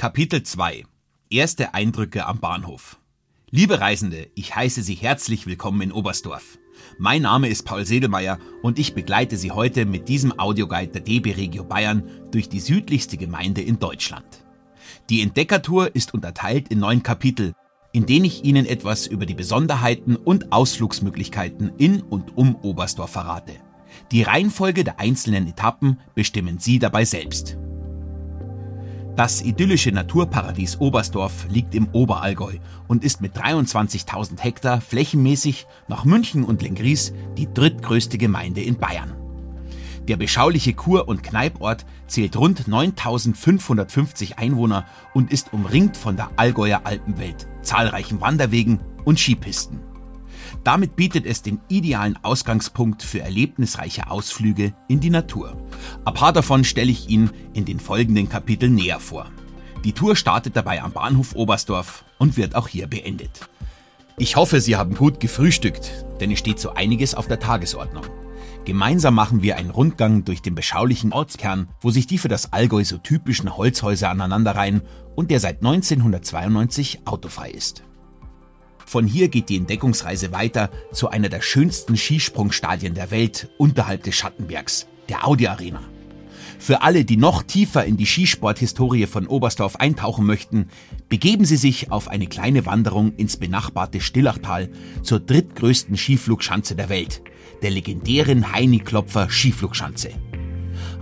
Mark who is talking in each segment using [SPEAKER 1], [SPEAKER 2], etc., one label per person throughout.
[SPEAKER 1] Kapitel 2 Erste Eindrücke am Bahnhof Liebe Reisende, ich heiße Sie herzlich willkommen in Oberstdorf. Mein Name ist Paul Sedelmeier und ich begleite Sie heute mit diesem Audioguide der DB Regio Bayern durch die südlichste Gemeinde in Deutschland. Die Entdeckertour ist unterteilt in neun Kapitel, in denen ich Ihnen etwas über die Besonderheiten und Ausflugsmöglichkeiten in und um Oberstdorf verrate. Die Reihenfolge der einzelnen Etappen bestimmen Sie dabei selbst. Das idyllische Naturparadies Oberstdorf liegt im Oberallgäu und ist mit 23.000 Hektar flächenmäßig nach München und Lengries die drittgrößte Gemeinde in Bayern. Der beschauliche Kur- und Kneiport zählt rund 9550 Einwohner und ist umringt von der Allgäuer Alpenwelt, zahlreichen Wanderwegen und Skipisten. Damit bietet es den idealen Ausgangspunkt für erlebnisreiche Ausflüge in die Natur. Ein paar davon stelle ich Ihnen in den folgenden Kapiteln näher vor. Die Tour startet dabei am Bahnhof Oberstdorf und wird auch hier beendet. Ich hoffe, Sie haben gut gefrühstückt, denn es steht so einiges auf der Tagesordnung. Gemeinsam machen wir einen Rundgang durch den beschaulichen Ortskern, wo sich die für das Allgäu so typischen Holzhäuser aneinanderreihen und der seit 1992 autofrei ist. Von hier geht die Entdeckungsreise weiter zu einer der schönsten Skisprungstadien der Welt unterhalb des Schattenbergs, der Audi Arena. Für alle, die noch tiefer in die Skisporthistorie von Oberstdorf eintauchen möchten, begeben Sie sich auf eine kleine Wanderung ins benachbarte Stillachtal zur drittgrößten Skiflugschanze der Welt, der legendären Heini-Klopfer Skiflugschanze.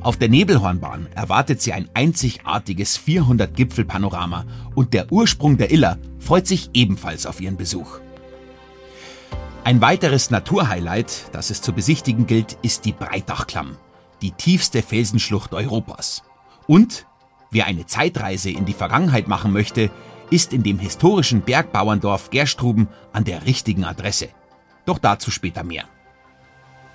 [SPEAKER 1] Auf der Nebelhornbahn erwartet sie ein einzigartiges 400-Gipfel-Panorama und der Ursprung der Iller freut sich ebenfalls auf ihren Besuch. Ein weiteres Naturhighlight, das es zu besichtigen gilt, ist die Breitachklamm, die tiefste Felsenschlucht Europas. Und wer eine Zeitreise in die Vergangenheit machen möchte, ist in dem historischen Bergbauerndorf Gerstruben an der richtigen Adresse. Doch dazu später mehr.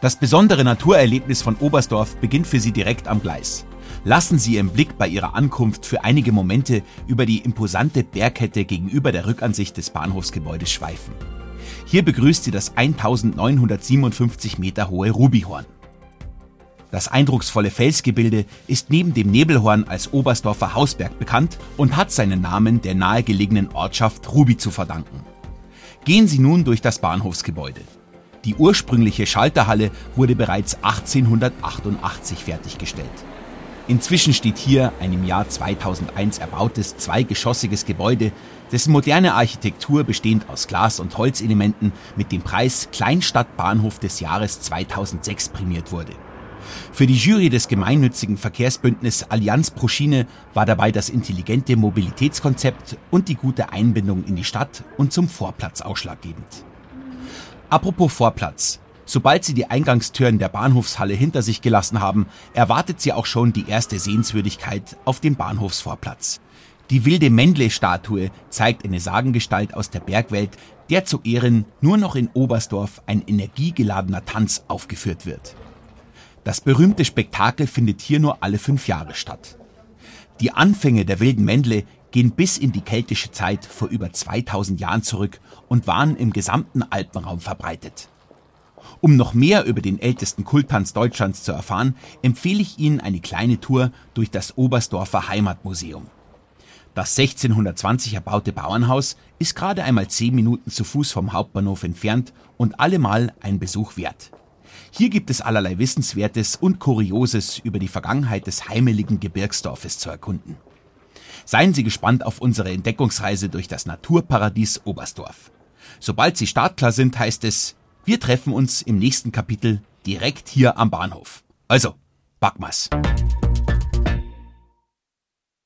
[SPEAKER 1] Das besondere Naturerlebnis von Oberstdorf beginnt für Sie direkt am Gleis. Lassen Sie Ihren Blick bei Ihrer Ankunft für einige Momente über die imposante Bergkette gegenüber der Rückansicht des Bahnhofsgebäudes schweifen. Hier begrüßt Sie das 1957 Meter hohe Rubihorn. Das eindrucksvolle Felsgebilde ist neben dem Nebelhorn als Oberstdorfer Hausberg bekannt und hat seinen Namen der nahegelegenen Ortschaft Ruby zu verdanken. Gehen Sie nun durch das Bahnhofsgebäude. Die ursprüngliche Schalterhalle wurde bereits 1888 fertiggestellt. Inzwischen steht hier ein im Jahr 2001 erbautes zweigeschossiges Gebäude, dessen moderne Architektur bestehend aus Glas- und Holzelementen mit dem Preis Kleinstadtbahnhof des Jahres 2006 prämiert wurde. Für die Jury des gemeinnützigen Verkehrsbündnis Allianz pro Schiene war dabei das intelligente Mobilitätskonzept und die gute Einbindung in die Stadt und zum Vorplatz ausschlaggebend. Apropos Vorplatz. Sobald Sie die Eingangstüren der Bahnhofshalle hinter sich gelassen haben, erwartet Sie auch schon die erste Sehenswürdigkeit auf dem Bahnhofsvorplatz. Die wilde Mendle-Statue zeigt eine Sagengestalt aus der Bergwelt, der zu Ehren nur noch in Oberstdorf ein energiegeladener Tanz aufgeführt wird. Das berühmte Spektakel findet hier nur alle fünf Jahre statt. Die Anfänge der wilden Mendle gehen bis in die keltische Zeit vor über 2000 Jahren zurück und waren im gesamten Alpenraum verbreitet. Um noch mehr über den ältesten Kulttanz Deutschlands zu erfahren, empfehle ich Ihnen eine kleine Tour durch das Oberstdorfer Heimatmuseum. Das 1620 erbaute Bauernhaus ist gerade einmal zehn Minuten zu Fuß vom Hauptbahnhof entfernt und allemal ein Besuch wert. Hier gibt es allerlei Wissenswertes und Kurioses über die Vergangenheit des heimeligen Gebirgsdorfes zu erkunden. Seien Sie gespannt auf unsere Entdeckungsreise durch das Naturparadies Oberstdorf. Sobald Sie startklar sind, heißt es, wir treffen uns im nächsten Kapitel direkt hier am Bahnhof. Also, Backmas.